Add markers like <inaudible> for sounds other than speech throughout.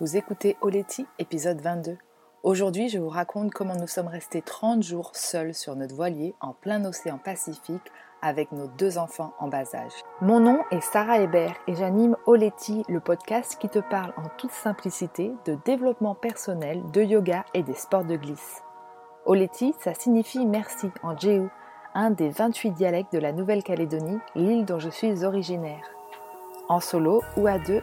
Vous écoutez Oleti, épisode 22. Aujourd'hui, je vous raconte comment nous sommes restés 30 jours seuls sur notre voilier en plein océan Pacifique avec nos deux enfants en bas âge. Mon nom est Sarah Hébert et j'anime Oleti, le podcast qui te parle en toute simplicité de développement personnel, de yoga et des sports de glisse. Oleti, ça signifie merci en Jéhu, un des 28 dialectes de la Nouvelle-Calédonie, l'île dont je suis originaire. En solo ou à deux,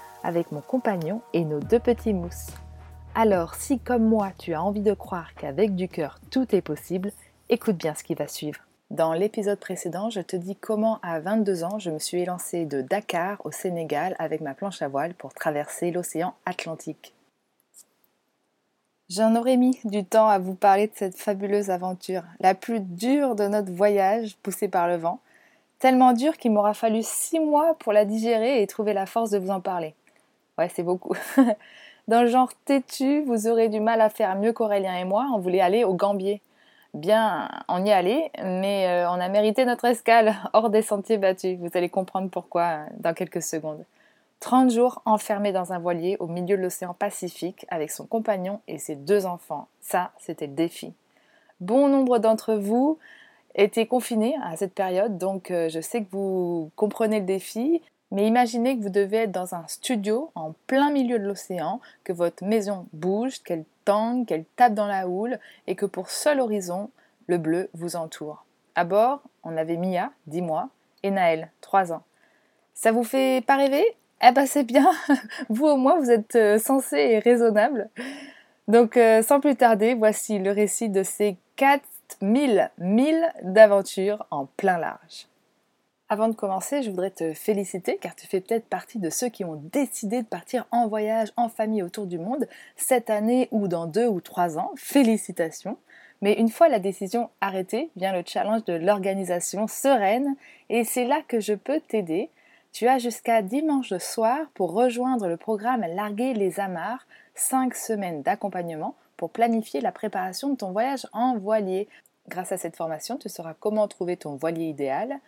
avec mon compagnon et nos deux petits mousses. Alors si comme moi tu as envie de croire qu'avec du cœur tout est possible, écoute bien ce qui va suivre. Dans l'épisode précédent, je te dis comment à 22 ans, je me suis élancée de Dakar au Sénégal avec ma planche à voile pour traverser l'océan Atlantique. J'en aurais mis du temps à vous parler de cette fabuleuse aventure, la plus dure de notre voyage poussé par le vent, tellement dure qu'il m'aura fallu six mois pour la digérer et trouver la force de vous en parler. C'est beaucoup. <laughs> Dans le genre têtu, vous aurez du mal à faire mieux qu'Aurélien et moi. On voulait aller au Gambier. Bien, on y allé, mais euh, on a mérité notre escale <laughs> hors des sentiers battus. Vous allez comprendre pourquoi euh, dans quelques secondes. 30 jours enfermé dans un voilier au milieu de l'océan Pacifique avec son compagnon et ses deux enfants. Ça, c'était le défi. Bon nombre d'entre vous étaient confinés à cette période, donc euh, je sais que vous comprenez le défi. Mais imaginez que vous devez être dans un studio en plein milieu de l'océan, que votre maison bouge, qu'elle tangue, qu'elle tape dans la houle et que pour seul horizon, le bleu vous entoure. À bord, on avait Mia, 10 mois, et Naël, 3 ans. Ça vous fait pas rêver? Eh ben c'est bien, <laughs> vous au moins vous êtes euh, sensé et raisonnable. Donc euh, sans plus tarder, voici le récit de ces 4000 milles d'aventures en plein large. Avant de commencer, je voudrais te féliciter car tu fais peut-être partie de ceux qui ont décidé de partir en voyage en famille autour du monde cette année ou dans deux ou trois ans. Félicitations. Mais une fois la décision arrêtée, vient le challenge de l'organisation sereine et c'est là que je peux t'aider. Tu as jusqu'à dimanche soir pour rejoindre le programme Larguer les amarres, 5 semaines d'accompagnement pour planifier la préparation de ton voyage en voilier. Grâce à cette formation, tu sauras comment trouver ton voilier idéal,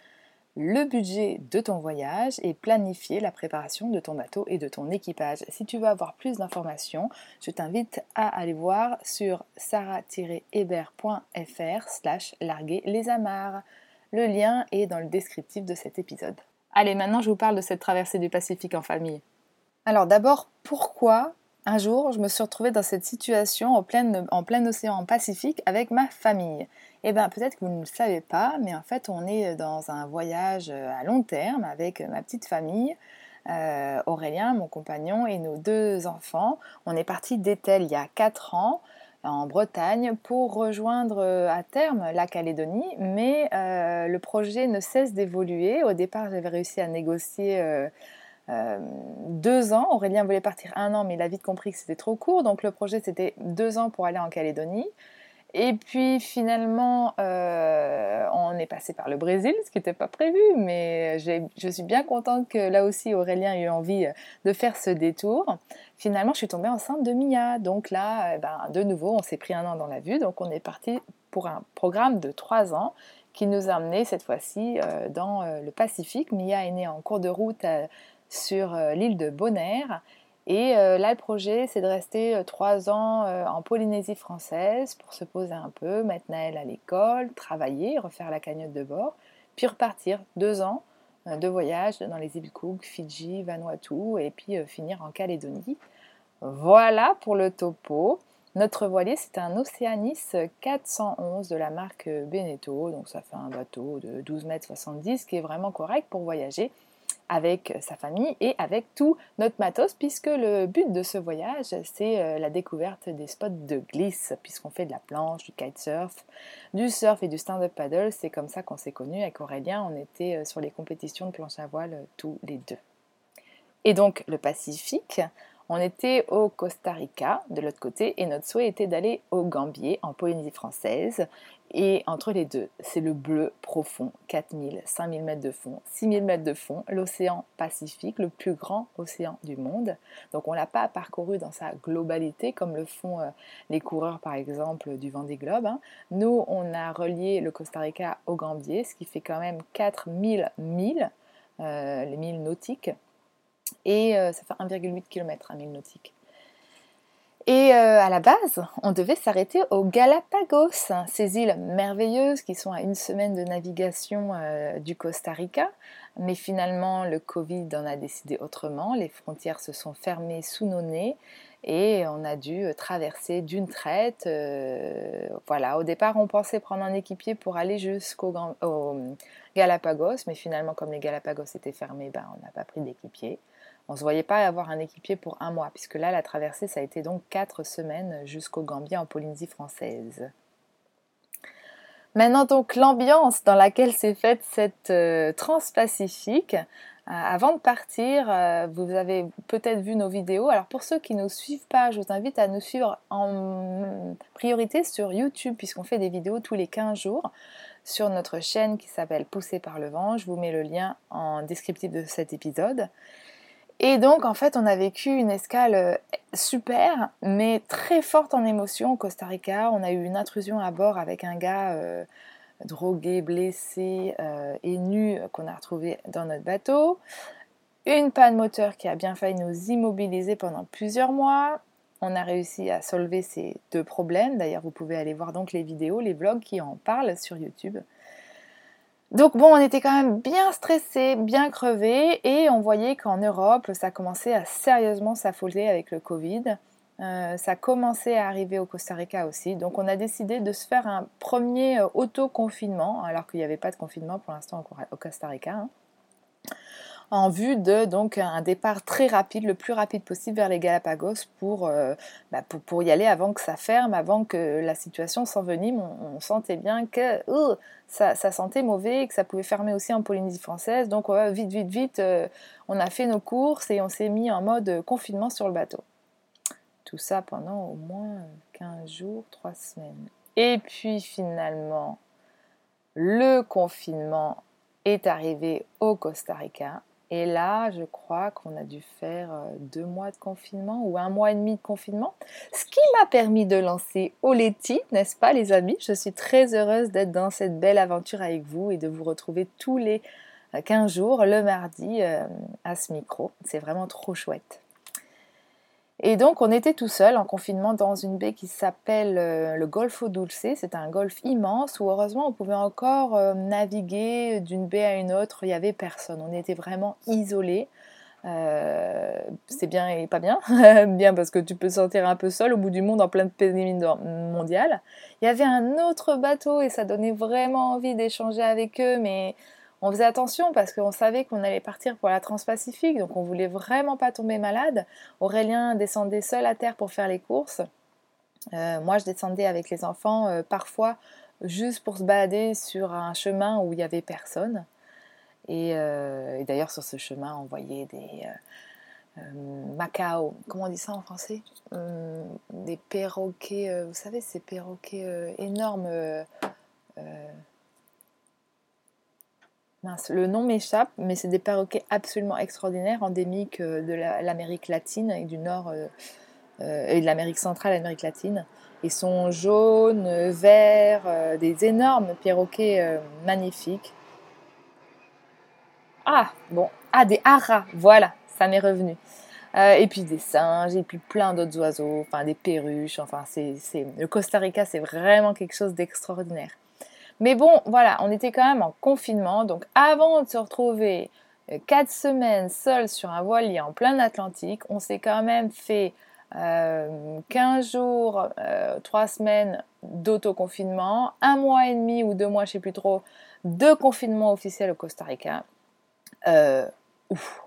le budget de ton voyage et planifier la préparation de ton bateau et de ton équipage. Si tu veux avoir plus d'informations, je t'invite à aller voir sur sarah-hébert.fr slash larguer les amarres. Le lien est dans le descriptif de cet épisode. Allez, maintenant je vous parle de cette traversée du Pacifique en famille. Alors d'abord, pourquoi un jour je me suis retrouvée dans cette situation en plein, en plein océan Pacifique avec ma famille? Eh bien, peut-être que vous ne le savez pas, mais en fait, on est dans un voyage euh, à long terme avec ma petite famille. Euh, Aurélien, mon compagnon, et nos deux enfants. On est parti d'Etel il y a 4 ans en Bretagne pour rejoindre euh, à terme la Calédonie, mais le projet ne cesse d'évoluer. Au départ, j'avais réussi à négocier deux ans. Aurélien voulait partir un an, mais il a vite compris que c'était trop court, donc le projet c'était deux ans pour aller en Calédonie. Et puis finalement, euh, on est passé par le Brésil, ce qui n'était pas prévu, mais je suis bien contente que là aussi Aurélien ait eu envie de faire ce détour. Finalement, je suis tombée enceinte de Mia. Donc là, eh ben, de nouveau, on s'est pris un an dans la vue. Donc on est parti pour un programme de trois ans qui nous a amené cette fois-ci euh, dans euh, le Pacifique. Mia est née en cours de route sur l'île de Bonaire. Et euh, là, le projet, c'est de rester euh, trois ans euh, en Polynésie française pour se poser un peu, mettre Naël à l'école, travailler, refaire la cagnotte de bord, puis repartir deux ans de voyage dans les îles Cook, Fidji, Vanuatu, et puis finir en Calédonie. Voilà pour le topo. Notre voilier, c'est un Oceanis 411 de la marque Beneteau, donc ça fait un bateau de 12 mètres 70 qui est vraiment correct pour voyager avec sa famille et avec tout notre matos, puisque le but de ce voyage, c'est euh, la découverte des spots de glisse, puisqu'on fait de la planche, du kitesurf, du surf et du stand-up paddle. C'est comme ça qu'on s'est connus avec Aurélien. On était euh, sur les compétitions de planche à voile euh, tous les deux. Et donc le Pacifique, On était au Costa Rica de l'autre côté et notre souhait était d'aller au Gambier en Polynésie française. Et entre les deux, c'est le bleu profond, 4000, 5000 mètres de fond, 6000 mètres de fond, l'océan Pacifique, le plus grand océan du monde. Donc on ne l'a pas parcouru dans sa globalité comme le font euh, les coureurs par exemple du Vendée Globe. Hein. Nous, on a relié le Costa Rica au Gambier, ce qui fait quand même 4000 milles, euh, les milles nautiques et euh, ça fait 1,8 km à 1000 nautiques. Et euh, à la base, on devait s'arrêter aux Galapagos, ces îles merveilleuses qui sont à une semaine de navigation euh, du Costa Rica. Mais finalement, le Covid en a décidé autrement. Les frontières se sont fermées sous nos nez et on a dû traverser d'une traite. voilà, au départ, on pensait prendre un équipier pour aller jusqu'au Galapagos, mais finalement, comme les Galapagos étaient fermés, ben, on n'a pas pris d'équipier. On ne se voyait pas avoir un équipier pour un mois, puisque là, la traversée, ça a été donc quatre semaines jusqu'au Gambie en Polynésie française. Maintenant, donc, l'ambiance dans laquelle s'est faite cette euh, transpacifique. Euh, avant de partir, euh, vous avez peut-être vu nos vidéos. Alors, pour ceux qui ne nous suivent pas, je vous invite à nous suivre en priorité sur YouTube, puisqu'on fait des vidéos tous les 15 jours sur notre chaîne qui s'appelle Poussé par le vent. Je vous mets le lien en descriptif de cet épisode. Et donc, en fait, on a vécu une escale euh, super, mais très forte en émotion au Costa Rica. On a eu une intrusion à bord avec un gars euh, drogué, blessé euh, et nu qu'on a retrouvé dans notre bateau. Une panne moteur qui a bien failli nous immobiliser pendant plusieurs mois. On a réussi à solver ces deux problèmes. D'ailleurs, vous pouvez aller voir donc les vidéos, les vlogs qui en parlent sur YouTube. Donc bon, on était quand même bien stressé, bien crevé, et on voyait qu'en Europe, ça commençait à sérieusement s'affoler avec le Covid. Euh, ça commençait à arriver au Costa Rica aussi. Donc on a décidé de se faire un premier euh, auto-confinement, alors qu'il n'y avait pas de confinement pour l'instant au Costa Rica. Hein en vue de donc un départ très rapide, le plus rapide possible vers les Galapagos pour, euh, bah, pour, y aller avant que ça ferme, avant que la situation s'envenime. On, sentait bien que ça, sentait mauvais et que ça pouvait fermer aussi en Polynésie française. Donc vite, vite, vite, euh, on a fait nos courses et on s'est mis en mode confinement sur le bateau. Tout ça pendant au moins 15 jours, 3 semaines. Et puis finalement, le confinement est arrivé au Costa Rica et là, je crois qu'on a dû faire euh, deux mois de confinement ou un mois et demi de confinement, ce qui m'a permis de lancer Oleti, n'est-ce pas les amis? Je suis très heureuse d'être dans cette belle aventure avec vous et de vous retrouver tous les 15 euh, jours, le mardi, euh, à ce micro. C'est vraiment trop chouette. Et donc on était tout seul en confinement dans une baie qui s'appelle euh, le Golfo Dulce. C'est un golfe immense où heureusement on pouvait encore euh, naviguer d'une baie à une autre. Il n'y avait personne. On était vraiment isolés. Euh, c'est bien et pas bien. <laughs> bien parce que tu peux sentir un peu seul au bout du monde en pleine pandémie mondiale. Il y avait un autre bateau et ça donnait vraiment envie d'échanger avec eux, mais on faisait attention parce qu'on savait qu'on allait partir pour la Transpacifique, donc on voulait vraiment pas tomber malade. Aurélien descendait seul à terre pour faire les courses. Euh, moi, je descendais avec les enfants euh, parfois juste pour se balader sur un chemin où il n'y avait personne. Euh, et, d'ailleurs, sur ce chemin, on voyait des Macao, comment on dit ça en français? Des perroquets, vous savez, ces perroquets énormes le nom m'échappe, mais c'est des perroquets absolument extraordinaires, endémiques euh, de l'Amérique latine et du Nord euh, euh, et de l'Amérique centrale, l'Amérique latine. Ils sont jaunes, verts, des énormes perroquets magnifiques. Ah, bon, ah, des haras, voilà, ça m'est revenu. et puis des singes, et puis plein d'autres oiseaux, enfin des perruches, enfin c'est, le Costa Rica c'est vraiment quelque chose d'extraordinaire. Mais bon, voilà, on était quand même en confinement, donc avant de se retrouver euh, quatre semaines seuls sur un voilier en plein Atlantique, on s'est quand même fait 15 euh, jours, 3 euh, semaines d'autoconfinement, un mois et demi ou deux mois, je ne sais plus trop, de confinement officiel au Costa Rica. ouf,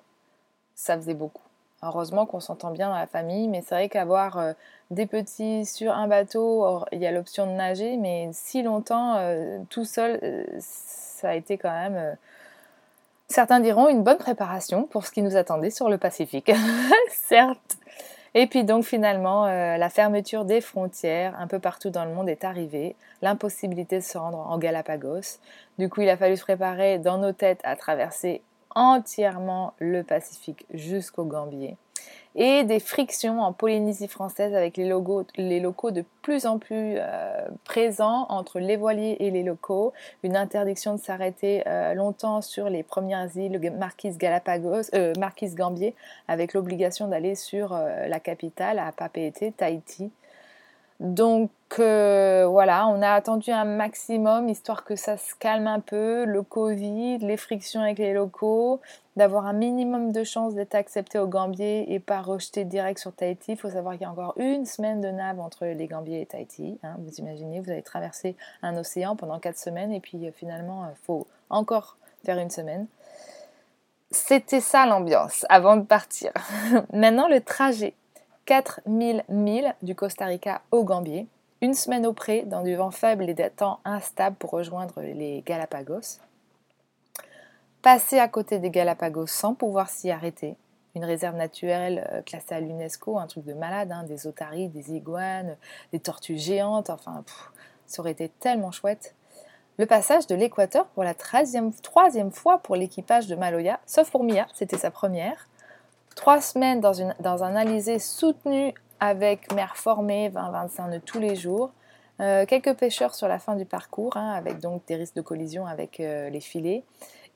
ça faisait beaucoup. Heureusement qu'on s'entend bien dans la famille, mais c'est vrai qu'avoir euh, des petits sur un bateau, il y a l'option de nager, mais si longtemps euh, tout seul, euh, ça a été quand même, certains diront, une bonne préparation pour ce qui nous attendait sur le Pacifique. <laughs> Certes. Et puis donc finalement, la fermeture des frontières un peu partout dans le monde est arrivée, l'impossibilité de se rendre en Galapagos. Du coup, il a fallu se préparer dans nos têtes à traverser entièrement le Pacifique jusqu'au Gambier et des frictions en Polynésie française avec les, les locaux de plus en plus euh, présents entre les voiliers et les locaux, une interdiction de s'arrêter euh, longtemps sur les premières îles Marquise Galapagos, euh, Marquise Gambier, avec l'obligation d'aller sur la capitale à Papeete, Tahiti. Donc voilà, on a attendu un maximum histoire que ça se calme un peu, le Covid, les frictions avec les locaux, d'avoir un minimum de chances d'être accepté au Gambier et pas rejeté direct sur Tahiti. Il faut savoir qu'il y a encore une semaine de nav entre les Gambiers et Tahiti. Hein. vous imaginez, vous allez traverser un océan pendant quatre semaines et puis euh, finalement, il euh, faut encore faire une semaine. C'était ça l'ambiance avant de partir. <laughs> Maintenant, le trajet. 4000 milles du Costa Rica au Gambier, une semaine auprès, dans du vent faible et des temps instables pour rejoindre les Galapagos passer à côté des Galapagos sans pouvoir s'y arrêter. Une réserve naturelle euh, classée à l'UNESCO, un truc de malade, hein, des otaries, des iguanes, des tortues géantes, enfin, ça aurait été tellement chouette. Le passage de l'équateur pour la troisième fois pour l'équipage de Maloya, sauf pour Mia, c'était sa première. Trois semaines dans, un alizé soutenu avec mer formée, 20-25 nœuds tous les jours. Euh, quelques pêcheurs sur la fin du parcours, hein, avec donc des risques de collision avec euh, les filets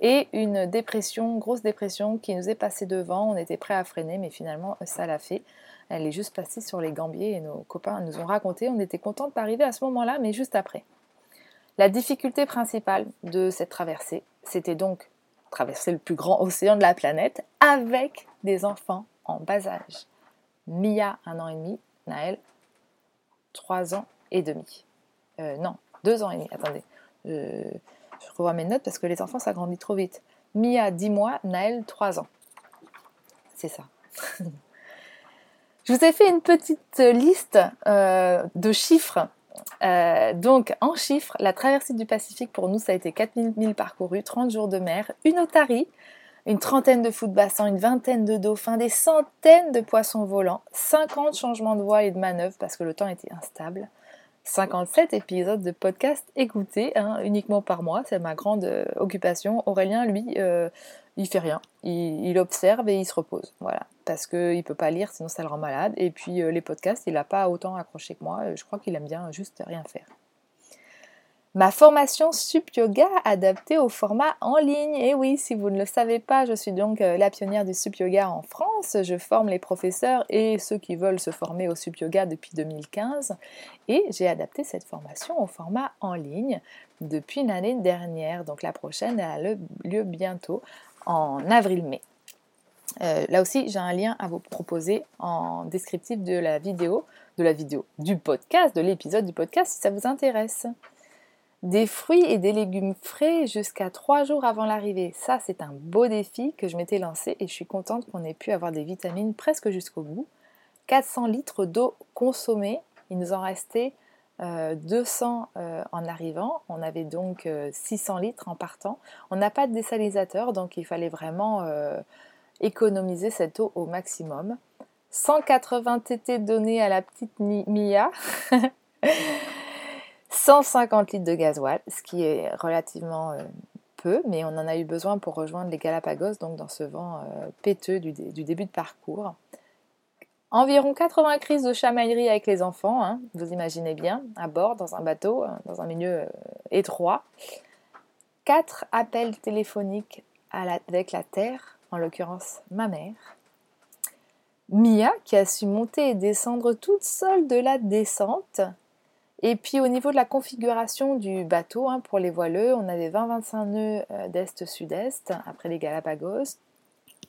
et une dépression, grosse dépression qui nous est passée devant. On était prêt à freiner, mais finalement, ça l'a fait. Elle est juste passée sur les gambiers et nos copains nous ont raconté. On était contents d'arriver à ce moment-là, mais juste après. La difficulté principale de cette traversée, c'était donc traverser le plus grand océan de la planète avec des enfants en bas âge. Mia, un an et demi, Naël, trois ans et demi. Euh, non, deux ans et demi, attendez. Euh, je revois mes notes parce que les enfants, ça grandit trop vite. Mia, 10 mois, Naël, 3 ans. C'est ça. <laughs> Je vous ai fait une petite liste euh, de chiffres. Euh, donc, en chiffres, la traversée du Pacifique, pour nous, ça a été 4000 milles parcourus, 30 jours de mer, une otarie, une trentaine de fous une vingtaine de dauphins, des centaines de poissons volants, 50 changements de voie et de manœuvre parce que le temps était instable, 57 épisodes de podcast écoutés hein, uniquement par mois, c'est ma grande euh, occupation. Aurélien, lui, euh, il fait rien, il, observe et il se repose, voilà, parce qu'il ne peut pas lire, sinon ça le rend malade. Et puis euh, les podcasts, il n'a pas autant accroché que moi, je crois qu'il aime bien juste rien faire. Ma formation Sup Yoga adaptée au format en ligne. Et oui, si vous ne le savez pas, je suis donc euh, la pionnière du Sup Yoga en France. Je forme les professeurs et ceux qui veulent se former au Sup Yoga depuis 2015. Et j'ai adapté cette formation au format en ligne depuis l'année dernière. Donc la prochaine a lieu bientôt en avril-mai. Euh, là aussi, j'ai un lien à vous proposer en descriptif de la vidéo, de la vidéo, du podcast, de l'épisode du podcast si ça vous intéresse. Des fruits et des légumes frais jusqu'à trois jours avant l'arrivée. Ça, c'est un beau défi que je m'étais lancé et je suis contente qu'on ait pu avoir des vitamines presque jusqu'au bout. 400 litres d'eau consommée. Il nous en restait 200 euh, euh, en arrivant. On avait donc 600 euh, litres en partant. On n'a pas de désalisateur, donc il fallait vraiment économiser cette eau au maximum. 180 TT donnés à la petite Mia. <laughs> 150 litres de gasoil, ce qui est relativement euh, peu, mais on en a eu besoin pour rejoindre les Galapagos, donc dans ce vent euh, péteux du, début de parcours. Environ 80 crises de chamaillerie avec les enfants, hein, vous imaginez bien, à bord, dans un bateau, hein, dans un milieu euh, étroit. 4 appels téléphoniques avec la Terre, en l'occurrence ma mère. Mia, qui a su monter et descendre toute seule de la descente, et puis au niveau de la configuration du bateau, hein, pour les voileux, on avait 20-25 nœuds euh, d'est-sud-est, après les Galapagos,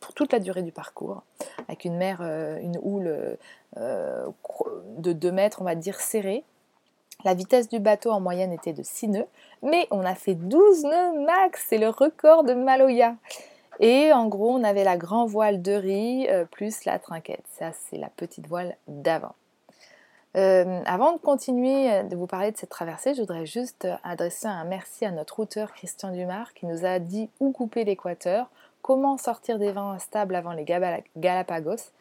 pour toute la durée du parcours, avec une mer, euh, une houle euh, de 2 mètres, on va dire, serrée. La vitesse du bateau en moyenne était de 6 nœuds, mais on a fait 12 nœuds max, c'est le record de Maloya. Et en gros, on avait la grand voile de riz plus la trinquette. Ça, c'est la petite voile d'avant. Euh, avant de continuer euh, de vous parler de cette traversée, je voudrais juste euh, adresser un merci à notre routeur Christian Dumas qui nous a dit où couper l'équateur, comment sortir des vents instables avant les Galapagos.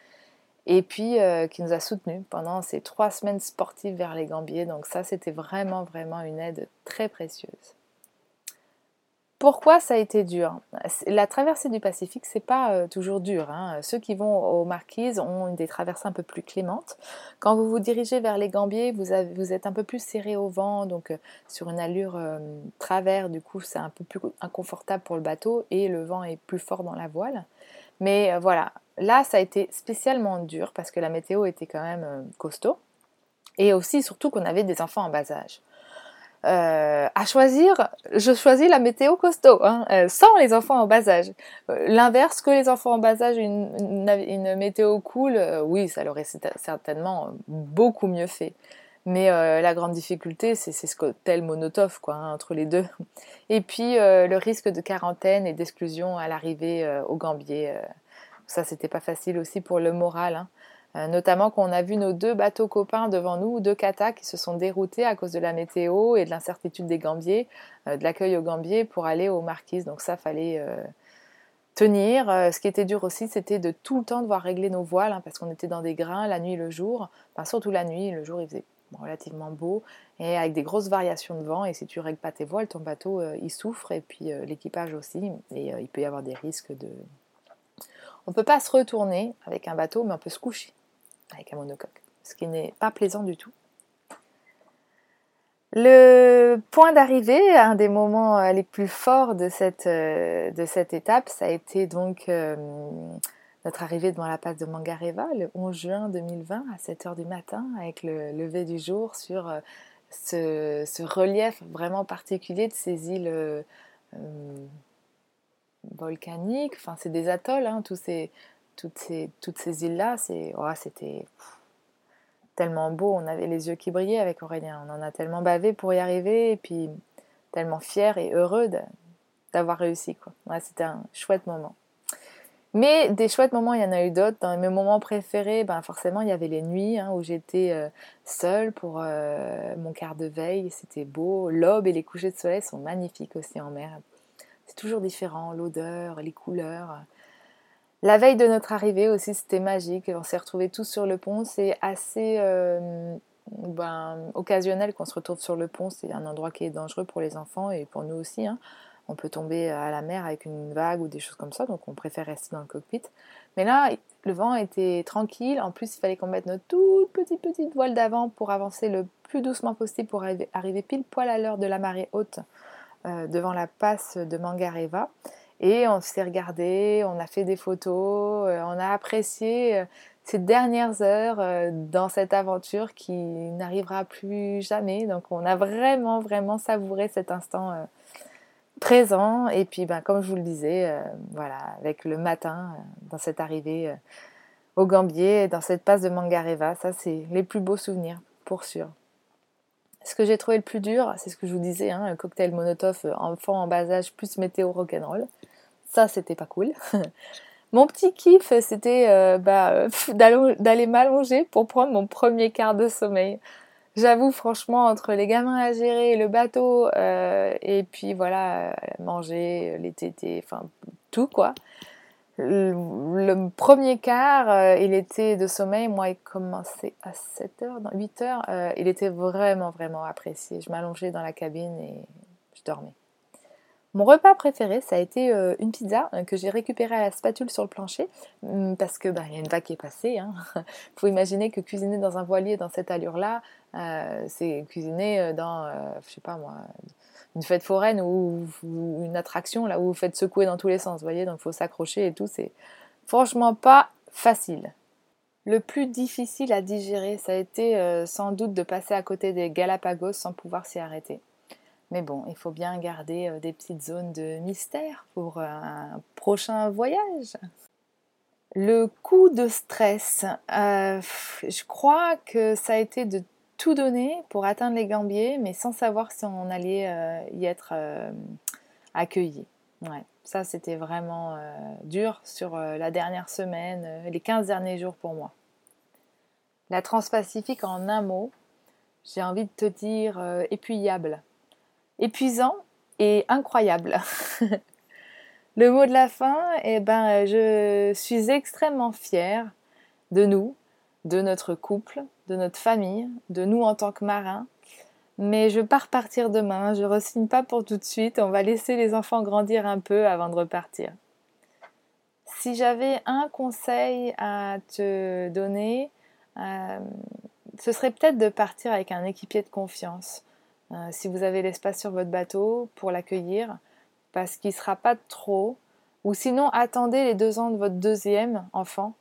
et puis qui nous a soutenus pendant ces trois semaines sportives vers les Gambiers. Donc ça, c'était vraiment, vraiment une aide très précieuse. Pourquoi ça a été dur? La traversée du Pacifique, c'est pas euh, toujours dur. Hein. Ceux qui vont aux Marquises ont des traversées un peu plus clémentes. Quand vous vous dirigez vers les Gambiers, vous, êtes un peu plus serré au vent, donc euh, sur une allure euh, travers, du coup, c'est un peu plus inconfortable pour le bateau et le vent est plus fort dans la voile. Mais voilà, là, ça a été spécialement dur parce que la météo était quand même costaud et aussi, surtout, qu'on avait des enfants en bas âge. Euh, à choisir, je choisis la météo costaud, hein, euh, sans les enfants en bas âge. Euh, l'inverse, que les enfants en bas âge, une, météo cool, oui, ça l'aurait certainement beaucoup mieux fait. Mais la grande difficulté, c'est ce côté monotone quoi, hein, entre les deux. Et puis le risque de quarantaine et d'exclusion à l'arrivée au Gambier. ça, c'était pas facile aussi pour le moral. Hein. Euh, notamment qu'on a vu nos deux bateaux copains devant nous, deux katas qui se sont déroutés à cause de la météo et de l'incertitude des gambiers, euh, de l'accueil aux gambiers pour aller aux marquises. Donc ça, fallait euh, tenir. ce qui était dur aussi, c'était de tout le temps devoir régler nos voiles, hein, parce qu'on était dans des grains la nuit, le jour. Enfin, surtout la nuit, le jour il faisait relativement beau et avec des grosses variations de vent. Et si tu règles pas tes voiles, ton bateau il souffre et puis l'équipage aussi. Et il peut y avoir des risques de. On ne peut pas se retourner avec un bateau, mais on peut se coucher avec un monocoque, ce qui n'est pas plaisant du tout. Le point d'arrivée, un des moments euh, les plus forts de cette, euh, de cette étape, ça a été donc euh, notre arrivée devant la passe de Mangareva le 11 juin 2020 à 7h du matin avec le lever du jour sur ce, relief vraiment particulier de ces îles volcaniques. Enfin, c'est des atolls, hein, tous ces, toutes ces, îles-là, c'est, oh, c'était tellement beau. On avait les yeux qui brillaient avec Aurélien. On en a tellement bavé pour y arriver et puis tellement fier et heureux d'avoir réussi. C'était un chouette moment. Mais des chouettes moments, il y en a eu d'autres. Dans mes moments préférés, ben forcément, il y avait les nuits hein, où j'étais euh, seule pour euh, mon quart de veille. C'était beau. L'aube et les couchers de soleil sont magnifiques aussi en mer. C'est toujours différent, l'odeur, les couleurs. La veille de notre arrivée aussi, c'était magique. On s'est retrouvés tous sur le pont. C'est assez euh, ben, occasionnel qu'on se retrouve sur le pont. C'est un endroit qui est dangereux pour les enfants et pour nous aussi. Hein. On peut tomber à la mer avec une vague ou des choses comme ça, donc on préfère rester dans le cockpit. Mais là, le vent était tranquille. En plus, il fallait qu'on mette notre toute petite voile d'avant pour avancer le plus doucement possible pour arriver, pile poil à l'heure de la marée haute euh, devant la passe de Mangareva. Et on s'est regardé, on a fait des photos, euh, on a apprécié euh, ces dernières heures euh, dans cette aventure qui n'arrivera plus jamais. Donc on a vraiment, vraiment savouré cet instant présent. Et puis, ben, comme je vous le disais, voilà, avec le matin, dans cette arrivée au Gambier, dans cette passe de Mangareva, ça c'est les plus beaux souvenirs, pour sûr. Ce que j'ai trouvé le plus dur, c'est ce que je vous disais, hein, un cocktail monotov enfant en bas âge plus météo rock'n'roll. Ça, c'était pas cool. <laughs> Mon petit kiff, c'était euh, bah, d'aller m'allonger pour prendre mon premier quart de sommeil. J'avoue, franchement, entre les gamins à gérer, le bateau, euh, et puis voilà, manger, les tétés, enfin tout quoi. Le, premier quart, euh, il était de sommeil. Moi, il commençait à 7h, 8h. il était vraiment, vraiment apprécié. Je m'allongeais dans la cabine et je dormais. Mon repas préféré, ça a été euh, une pizza euh, que j'ai récupérée à la spatule sur le plancher hum, parce que bah, y a une vague qui est passée. Il hein. <laughs> faut imaginer que cuisiner dans un voilier dans cette allure-là, euh, c'est cuisiner dans, je sais pas moi, une fête foraine ou, une attraction là où vous faites secouer dans tous les sens. Vous voyez, donc il faut s'accrocher et tout. C'est franchement pas facile. Le plus difficile à digérer, ça a été sans doute de passer à côté des Galapagos sans pouvoir s'y arrêter. Mais bon, il faut bien garder euh, des petites zones de mystère pour un prochain voyage. Le coup de stress, euh, je crois que ça a été de tout donner pour atteindre les gambiers, mais sans savoir si on allait euh, y être accueilli. Ouais, ça c'était vraiment dur sur la dernière semaine, les 15 derniers jours pour moi. La Transpacifique en un mot, j'ai envie de te dire épuyable épuisant et incroyable. <laughs> Le mot de la fin, eh ben, je suis extrêmement fière de nous, de notre couple, de notre famille, de nous en tant que marins. Mais je pars partir demain, je ne pas pour tout de suite, on va laisser les enfants grandir un peu avant de repartir. Si j'avais un conseil à te donner, euh, ce serait peut-être de partir avec un équipier de confiance. Euh, si vous avez l'espace sur votre bateau pour l'accueillir, parce qu'il ne sera pas trop. Ou sinon, attendez les deux ans de votre deuxième enfant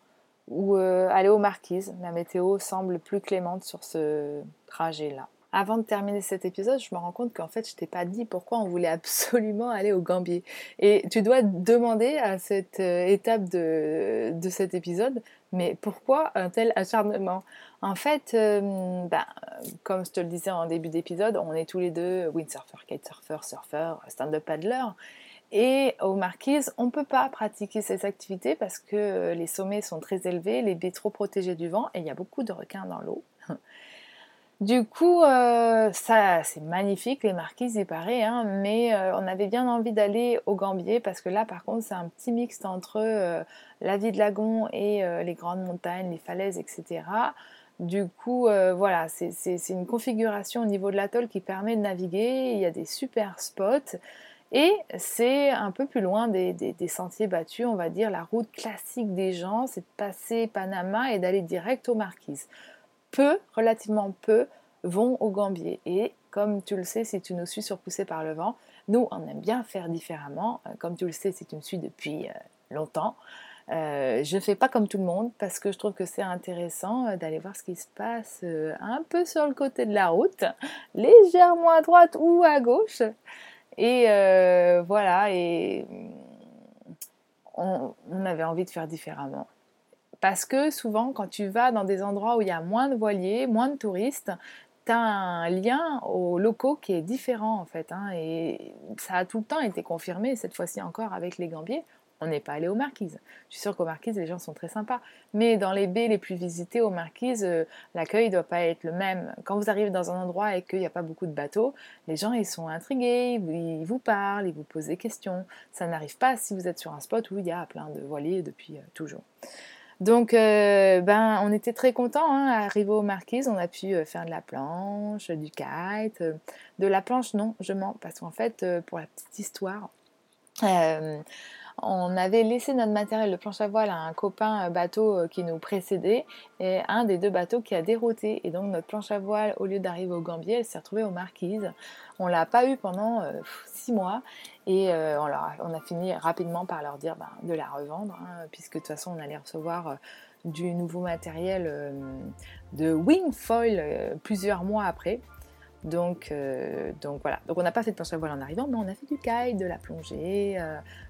ou euh, allez aux marquises. La météo semble plus clémente sur ce trajet-là. Avant de terminer cet épisode, je me rends compte qu'en fait, je t'ai pas dit pourquoi on voulait absolument aller au Gambier. Et tu dois demander à cette euh, étape de cet épisode, mais pourquoi un tel acharnement? En fait, euh, bah, comme je te le disais en début d'épisode, on est tous les deux windsurfer, kitesurfer, surfer, stand-up paddler. Et aux marquises, on ne peut pas pratiquer ces activités parce que les sommets sont très élevés, les baies trop protégées du vent et il y a beaucoup de requins dans l'eau. Du coup, euh, ça, c'est magnifique, les marquises, il paraît, hein, mais euh, on avait bien envie d'aller au Gambier parce que là, par contre, c'est un petit mixte entre euh, la vie de lagon et les grandes montagnes, les falaises, etc. Du coup, voilà, c'est une configuration au niveau de l'atoll qui permet de naviguer. Il y a des super spots. Et c'est un peu plus loin des, des, sentiers battus, on va dire, la route classique des gens, c'est de passer Panama et d'aller direct aux Marquises peu, relativement peu, vont au Gambier. Et comme tu le sais, si tu nous suis sur Poussé par le vent, nous, on aime bien faire différemment. Euh, comme tu le sais, si tu me suis depuis euh, longtemps, euh, je ne fais pas comme tout le monde parce que je trouve que c'est intéressant d'aller voir ce qui se passe un peu sur le côté de la route, légèrement à droite ou à gauche. Et voilà, et on, avait envie de faire différemment. Parce que souvent, quand tu vas dans des endroits où il y a moins de voiliers, moins de touristes, tu as un lien aux locaux qui est différent en fait. Hein, et ça a tout le temps été confirmé, cette fois-ci encore avec les Gambiers. On n'est pas allé aux Marquises. Je suis sûre qu'aux Marquises, les gens sont très sympas. Mais dans les baies les plus visitées aux Marquises, euh, l'accueil ne doit pas être le même. Quand vous arrivez dans un endroit et qu'il n'y a pas beaucoup de bateaux, les gens ils sont intrigués, ils vous parlent, ils vous posent des questions. Ça n'arrive pas si vous êtes sur un spot où il y a plein de voiliers depuis euh, toujours. Donc, euh, ben, on était très contents. Hein, arrivé aux Marquises, on a pu euh, faire de la planche, du kite. Euh, de la planche, non, je mens, parce qu'en fait, pour la petite histoire, on avait laissé notre matériel de planche à voile à un copain bateau qui nous précédait et un des deux bateaux qui a dérouté. Et donc notre planche à voile, au lieu d'arriver au Gambier, elle s'est retrouvée aux Marquises. On l'a pas eu pendant six mois et euh, on, a fini rapidement par leur dire ben, de la revendre, hein, puisque de toute façon on allait recevoir euh, du nouveau matériel euh, de Wingfoil plusieurs mois après. Donc, donc voilà. Donc on n'a pas fait de planche à voile en arrivant, mais on a fait du kite, de la plongée.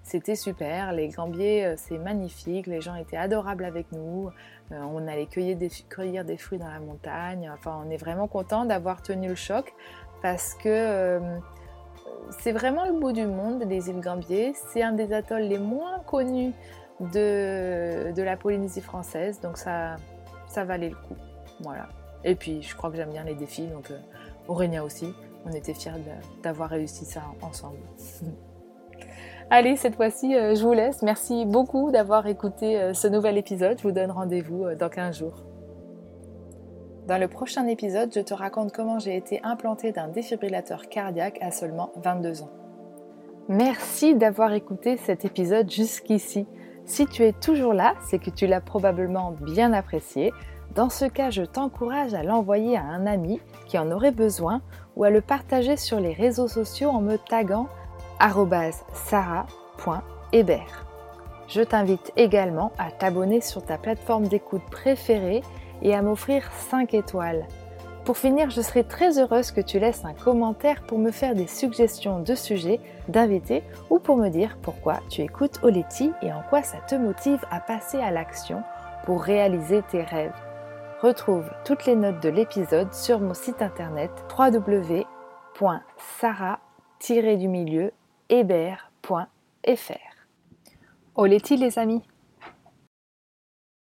C'était super. Les gambiers, c'est magnifique. Les gens étaient adorables avec nous. on allait cueillir des, cueillir des fruits dans la montagne. Enfin, on est vraiment content d'avoir tenu le choc parce que c'est vraiment le bout du monde, les îles Gambier. C'est un des atolls les moins connus de, la Polynésie française, donc ça, ça valait le coup. Voilà. Et puis, je crois que j'aime bien les défis, donc euh, Aurenia aussi. On était fiers d'avoir réussi ça ensemble. <laughs> Allez, cette fois-ci, euh, je vous laisse. Merci beaucoup d'avoir écouté euh, ce nouvel épisode. Je vous donne rendez-vous dans 15 jours. Dans le prochain épisode, je te raconte comment j'ai été implantée d'un défibrillateur cardiaque à seulement 22 ans. Merci d'avoir écouté cet épisode jusqu'ici. Si tu es toujours là, c'est que tu l'as probablement bien apprécié. Dans ce cas, je t'encourage à l'envoyer à un ami qui en aurait besoin ou à le partager sur les réseaux sociaux en me taguant sarah.hébert. Je t'invite également à t'abonner sur ta plateforme d'écoute préférée et à m'offrir 5 étoiles. Pour finir, je serai très heureuse que tu laisses un commentaire pour me faire des suggestions de sujets, d'invités ou pour me dire pourquoi tu écoutes Oleti et en quoi ça te motive à passer à l'action pour réaliser tes rêves. Retrouve toutes les notes de l'épisode sur mon site internet www.sarah-hébert.fr. Oleti les amis